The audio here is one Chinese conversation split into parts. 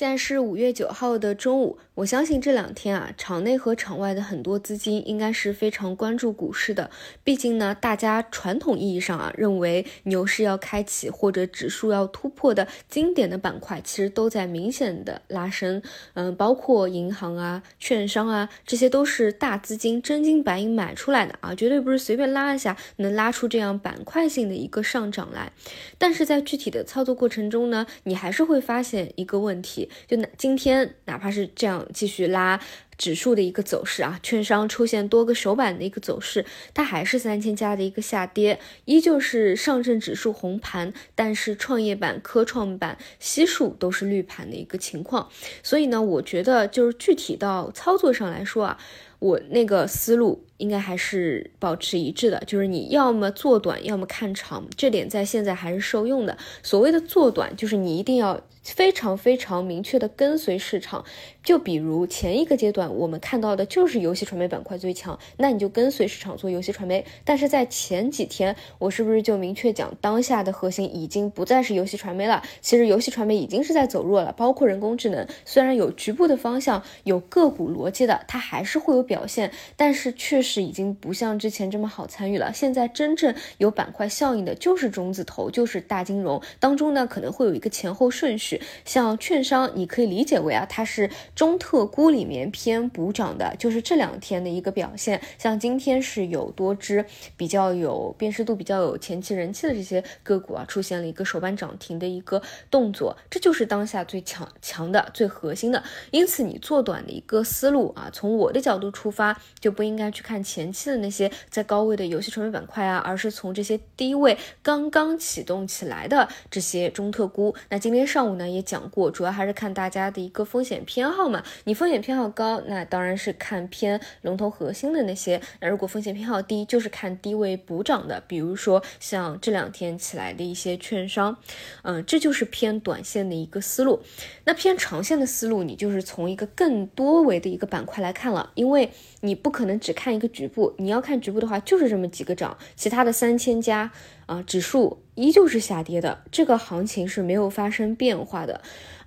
现在是五月九号的中午，我相信这两天啊，场内和场外的很多资金应该是非常关注股市的。毕竟呢，大家传统意义上啊，认为牛市要开启或者指数要突破的经典的板块，其实都在明显的拉升。嗯，包括银行啊、券商啊，这些都是大资金真金白银买出来的啊，绝对不是随便拉一下能拉出这样板块性的一个上涨来。但是在具体的操作过程中呢，你还是会发现一个问题。就哪今天哪怕是这样继续拉指数的一个走势啊，券商出现多个首板的一个走势，它还是三千家的一个下跌，依旧是上证指数红盘，但是创业板、科创板悉数都是绿盘的一个情况。所以呢，我觉得就是具体到操作上来说啊，我那个思路。应该还是保持一致的，就是你要么做短，要么看长，这点在现在还是受用的。所谓的做短，就是你一定要非常非常明确的跟随市场。就比如前一个阶段，我们看到的就是游戏传媒板块最强，那你就跟随市场做游戏传媒。但是在前几天，我是不是就明确讲，当下的核心已经不再是游戏传媒了？其实游戏传媒已经是在走弱了，包括人工智能，虽然有局部的方向，有个股逻辑的，它还是会有表现，但是确实。已经不像之前这么好参与了。现在真正有板块效应的，就是中字头，就是大金融当中呢，可能会有一个前后顺序。像券商，你可以理解为啊，它是中特估里面偏补涨的，就是这两天的一个表现。像今天是有多只比较有辨识度、比较有前期人气的这些个股啊，出现了一个首板涨停的一个动作，这就是当下最强强的、最核心的。因此，你做短的一个思路啊，从我的角度出出发，就不应该去看。前期的那些在高位的游戏传媒板块啊，而是从这些低位刚刚启动起来的这些中特估。那今天上午呢也讲过，主要还是看大家的一个风险偏好嘛。你风险偏好高，那当然是看偏龙头核心的那些。那如果风险偏好低，就是看低位补涨的，比如说像这两天起来的一些券商。嗯，这就是偏短线的一个思路。那偏长线的思路，你就是从一个更多维的一个板块来看了，因为你不可能只看一个。局部你要看局部的话，就是这么几个涨，其他的三千家啊，指数依旧是下跌的，这个行情是没有发生变化的。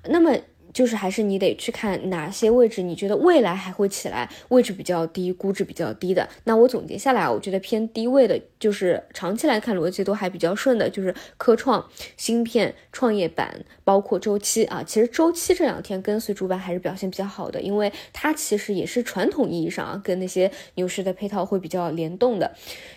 那么。就是还是你得去看哪些位置，你觉得未来还会起来，位置比较低，估值比较低的。那我总结下来，我觉得偏低位的，就是长期来看逻辑都还比较顺的，就是科创、芯片、创业板，包括周期啊。其实周期这两天跟随主板还是表现比较好的，因为它其实也是传统意义上啊跟那些牛市的配套会比较联动的。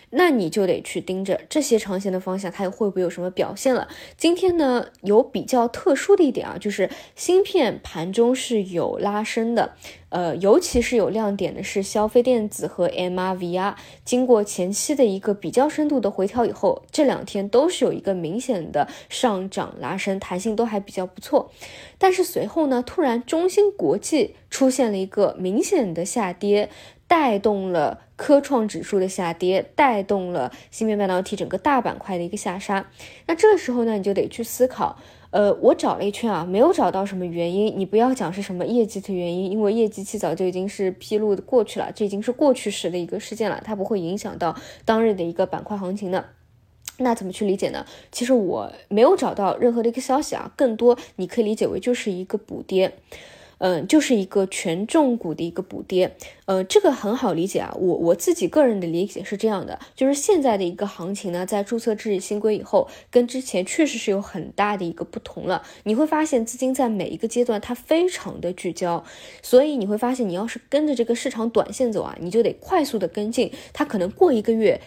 那你就得去盯着这些长线的方向，它又会不会有什么表现了？今天呢，有比较特殊的一点啊，就是芯片盘中是有拉升的，呃，尤其是有亮点的是消费电子和 MRVR，经过前期的一个比较深度的回调以后，这两天都是有一个明显的上涨拉升，弹性都还比较不错。但是随后呢，突然中芯国际出现了一个明显的下跌。带动了科创指数的下跌，带动了芯片半导体整个大板块的一个下杀。那这个时候呢，你就得去思考，呃，我找了一圈啊，没有找到什么原因。你不要讲是什么业绩的原因，因为业绩期早就已经是披露过去了，这已经是过去时的一个事件了，它不会影响到当日的一个板块行情的。那怎么去理解呢？其实我没有找到任何的一个消息啊，更多你可以理解为就是一个补跌。嗯，就是一个权重股的一个补跌，呃，这个很好理解啊。我我自己个人的理解是这样的，就是现在的一个行情呢，在注册制新规以后，跟之前确实是有很大的一个不同了。你会发现资金在每一个阶段它非常的聚焦，所以你会发现，你要是跟着这个市场短线走啊，你就得快速的跟进，它可能过一个月。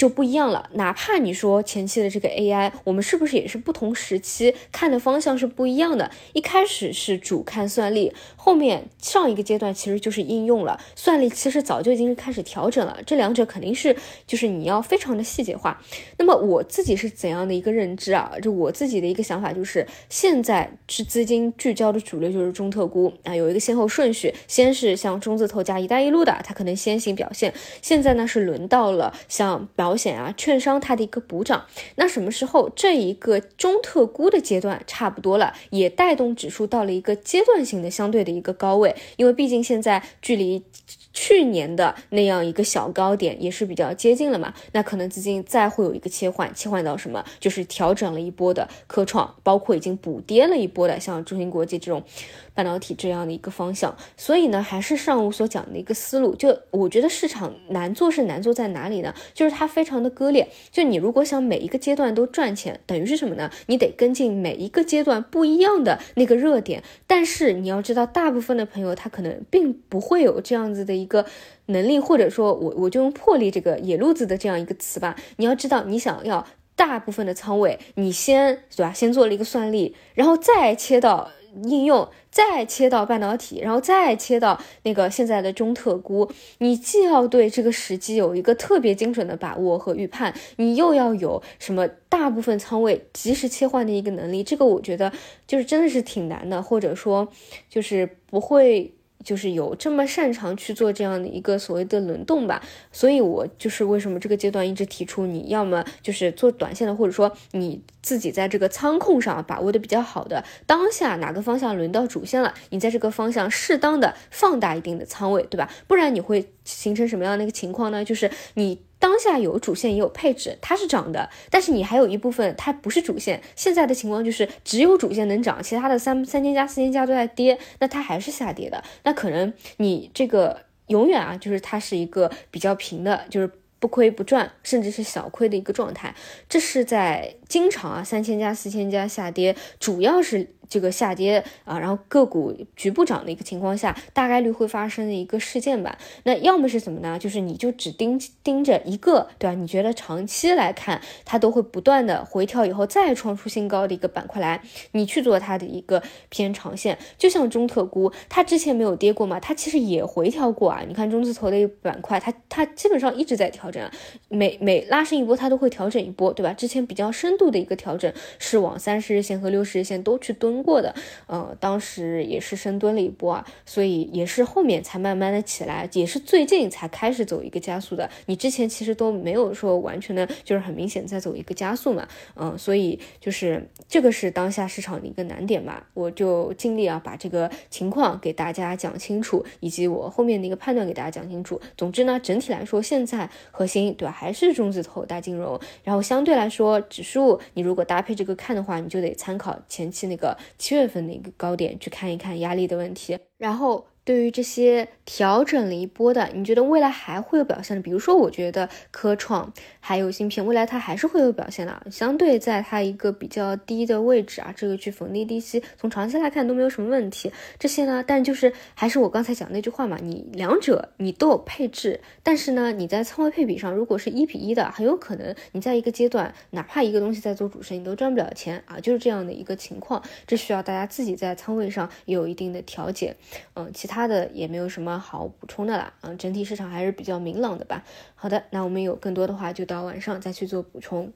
就不一样了，哪怕你说前期的这个 AI，我们是不是也是不同时期看的方向是不一样的？一开始是主看算力，后面上一个阶段其实就是应用了。算力其实早就已经是开始调整了，这两者肯定是就是你要非常的细节化。那么我自己是怎样的一个认知啊？就我自己的一个想法就是，现在是资金聚焦的主流就是中特估啊，有一个先后顺序，先是像中字头加一带一路的，它可能先行表现。现在呢是轮到了像表。保险啊、券商它的一个补涨。那什么时候这一个中特估的阶段差不多了，也带动指数到了一个阶段性的相对的一个高位，因为毕竟现在距离。去年的那样一个小高点也是比较接近了嘛，那可能资金再会有一个切换，切换到什么？就是调整了一波的科创，包括已经补跌了一波的像中芯国际这种半导体这样的一个方向。所以呢，还是上午所讲的一个思路，就我觉得市场难做是难做在哪里呢？就是它非常的割裂。就你如果想每一个阶段都赚钱，等于是什么呢？你得跟进每一个阶段不一样的那个热点。但是你要知道，大部分的朋友他可能并不会有这样子的。一个能力，或者说我我就用魄力这个野路子的这样一个词吧。你要知道，你想要大部分的仓位，你先对吧？先做了一个算力，然后再切到应用，再切到半导体，然后再切到那个现在的中特估。你既要对这个时机有一个特别精准的把握和预判，你又要有什么大部分仓位及时切换的一个能力。这个我觉得就是真的是挺难的，或者说就是不会。就是有这么擅长去做这样的一个所谓的轮动吧，所以我就是为什么这个阶段一直提出，你要么就是做短线的，或者说你自己在这个仓控上把握的比较好的，当下哪个方向轮到主线了，你在这个方向适当的放大一定的仓位，对吧？不然你会形成什么样的一个情况呢？就是你。当下有主线也有配置，它是涨的，但是你还有一部分它不是主线。现在的情况就是只有主线能涨，其他的三三千加、四千加都在跌，那它还是下跌的。那可能你这个永远啊，就是它是一个比较平的，就是不亏不赚，甚至是小亏的一个状态。这是在经常啊三千加、四千加下跌，主要是。这个下跌啊，然后个股局部涨的一个情况下，大概率会发生的一个事件吧。那要么是什么呢？就是你就只盯盯着一个，对吧？你觉得长期来看它都会不断的回调以后再创出新高的一个板块来，你去做它的一个偏长线。就像中特估，它之前没有跌过嘛，它其实也回调过啊。你看中字头的一个板块，它它基本上一直在调整，每每拉升一波，它都会调整一波，对吧？之前比较深度的一个调整是往三十日线和六十日线都去蹲。过的，呃，当时也是深蹲了一波啊，所以也是后面才慢慢的起来，也是最近才开始走一个加速的。你之前其实都没有说完全的，就是很明显在走一个加速嘛，嗯，所以就是这个是当下市场的一个难点吧。我就尽力啊把这个情况给大家讲清楚，以及我后面的一个判断给大家讲清楚。总之呢，整体来说，现在核心对吧，还是中字头大金融，然后相对来说，指数你如果搭配这个看的话，你就得参考前期那个。七月份的一个高点，去看一看压力的问题，然后。对于这些调整了一波的，你觉得未来还会有表现的？比如说，我觉得科创还有芯片，未来它还是会有表现的。相对在它一个比较低的位置啊，这个去逢低低吸，从长期来看都没有什么问题。这些呢，但就是还是我刚才讲那句话嘛，你两者你都有配置，但是呢，你在仓位配比上如果是一比一的，很有可能你在一个阶段，哪怕一个东西在做主升，你都赚不了钱啊，就是这样的一个情况。这需要大家自己在仓位上有一定的调节。嗯，其他。的也没有什么好补充的了，嗯，整体市场还是比较明朗的吧。好的，那我们有更多的话就到晚上再去做补充。